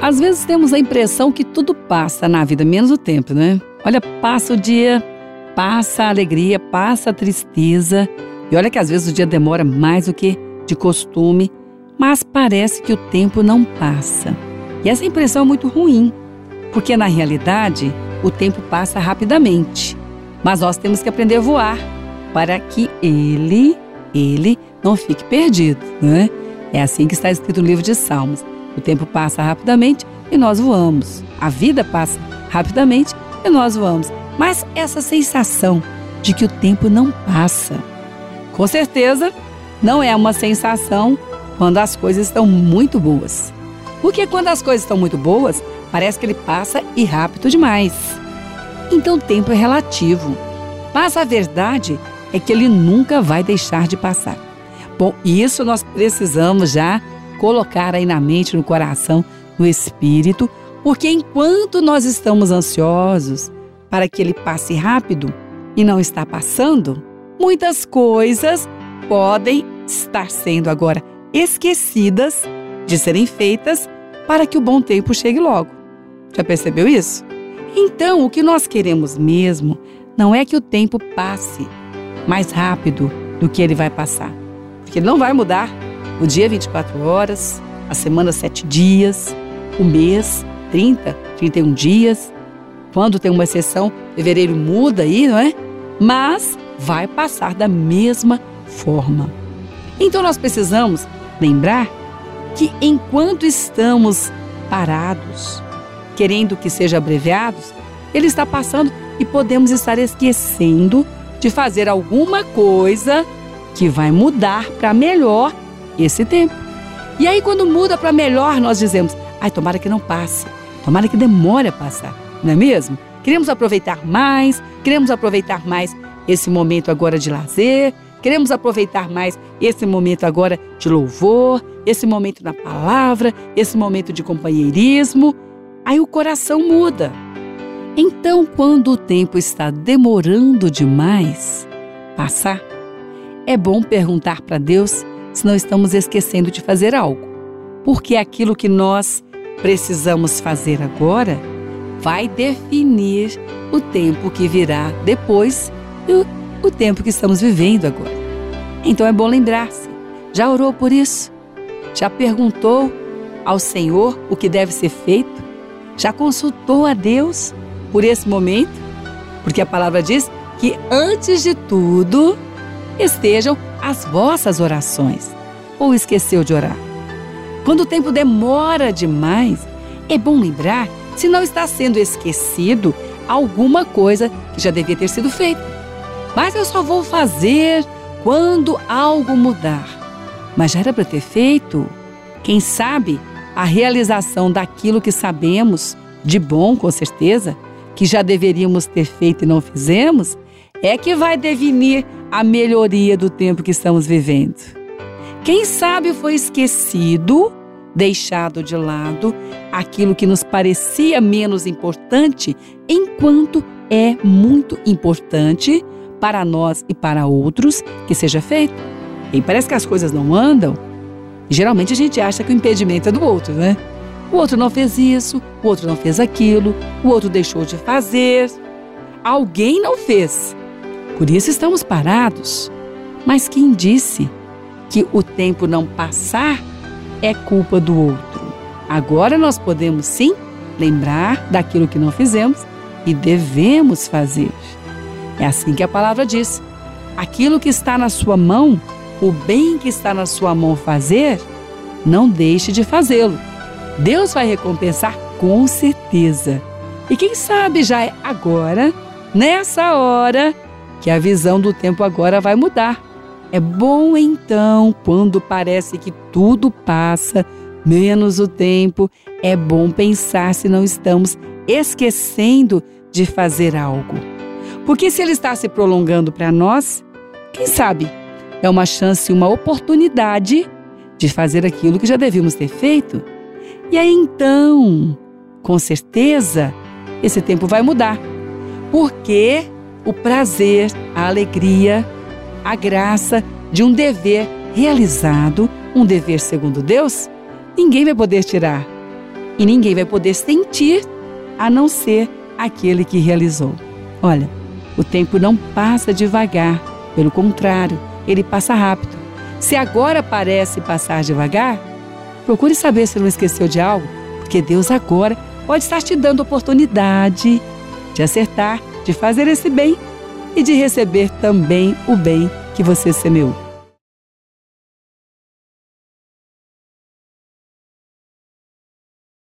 Às vezes temos a impressão que tudo passa na vida, menos o tempo, né? Olha, passa o dia, passa a alegria, passa a tristeza. E olha que às vezes o dia demora mais do que de costume, mas parece que o tempo não passa. E essa impressão é muito ruim, porque na realidade o tempo passa rapidamente. Mas nós temos que aprender a voar para que ele, ele não fique perdido, né? É assim que está escrito no livro de Salmos. O tempo passa rapidamente e nós voamos. A vida passa rapidamente e nós voamos. Mas essa sensação de que o tempo não passa, com certeza não é uma sensação quando as coisas estão muito boas. Porque quando as coisas estão muito boas, parece que ele passa e rápido demais. Então o tempo é relativo. Mas a verdade é que ele nunca vai deixar de passar. Bom, isso nós precisamos já colocar aí na mente, no coração, no espírito, porque enquanto nós estamos ansiosos para que ele passe rápido e não está passando, muitas coisas podem estar sendo agora esquecidas de serem feitas para que o bom tempo chegue logo. Já percebeu isso? Então, o que nós queremos mesmo não é que o tempo passe mais rápido do que ele vai passar, porque ele não vai mudar o dia 24 horas, a semana 7 dias, o mês 30, 31 dias. Quando tem uma exceção, fevereiro muda aí, não é? Mas vai passar da mesma forma. Então nós precisamos lembrar que enquanto estamos parados, querendo que seja abreviados, ele está passando e podemos estar esquecendo de fazer alguma coisa que vai mudar para melhor esse tempo. E aí, quando muda para melhor, nós dizemos: ai, tomara que não passe, tomara que demore a passar, não é mesmo? Queremos aproveitar mais, queremos aproveitar mais esse momento agora de lazer, queremos aproveitar mais esse momento agora de louvor, esse momento na palavra, esse momento de companheirismo. Aí o coração muda. Então, quando o tempo está demorando demais passar, é bom perguntar para Deus se não estamos esquecendo de fazer algo. Porque aquilo que nós precisamos fazer agora vai definir o tempo que virá depois e o, o tempo que estamos vivendo agora. Então é bom lembrar-se. Já orou por isso? Já perguntou ao Senhor o que deve ser feito? Já consultou a Deus por esse momento? Porque a palavra diz que antes de tudo estejam as vossas orações. Ou esqueceu de orar? Quando o tempo demora demais, é bom lembrar se não está sendo esquecido alguma coisa que já devia ter sido feita. Mas eu só vou fazer quando algo mudar. Mas já era para ter feito? Quem sabe a realização daquilo que sabemos, de bom com certeza, que já deveríamos ter feito e não fizemos, é que vai definir a melhoria do tempo que estamos vivendo. Quem sabe foi esquecido, deixado de lado, aquilo que nos parecia menos importante, enquanto é muito importante para nós e para outros que seja feito. E parece que as coisas não andam. Geralmente a gente acha que o impedimento é do outro, né? O outro não fez isso, o outro não fez aquilo, o outro deixou de fazer. Alguém não fez. Por isso estamos parados. Mas quem disse que o tempo não passar é culpa do outro? Agora nós podemos sim lembrar daquilo que não fizemos e devemos fazer. É assim que a palavra diz: aquilo que está na sua mão, o bem que está na sua mão fazer, não deixe de fazê-lo. Deus vai recompensar com certeza. E quem sabe já é agora, nessa hora, que a visão do tempo agora vai mudar. É bom então, quando parece que tudo passa, menos o tempo, é bom pensar se não estamos esquecendo de fazer algo. Porque se ele está se prolongando para nós, quem sabe é uma chance, uma oportunidade de fazer aquilo que já devíamos ter feito. E aí então, com certeza, esse tempo vai mudar. Porque o prazer, a alegria, a graça de um dever realizado, um dever segundo Deus, ninguém vai poder tirar. e ninguém vai poder sentir a não ser aquele que realizou. Olha, o tempo não passa devagar, pelo contrário, ele passa rápido. Se agora parece passar devagar, procure saber se não esqueceu de algo, porque Deus agora pode estar te dando oportunidade de acertar, de fazer esse bem e de receber também o bem que você semeou.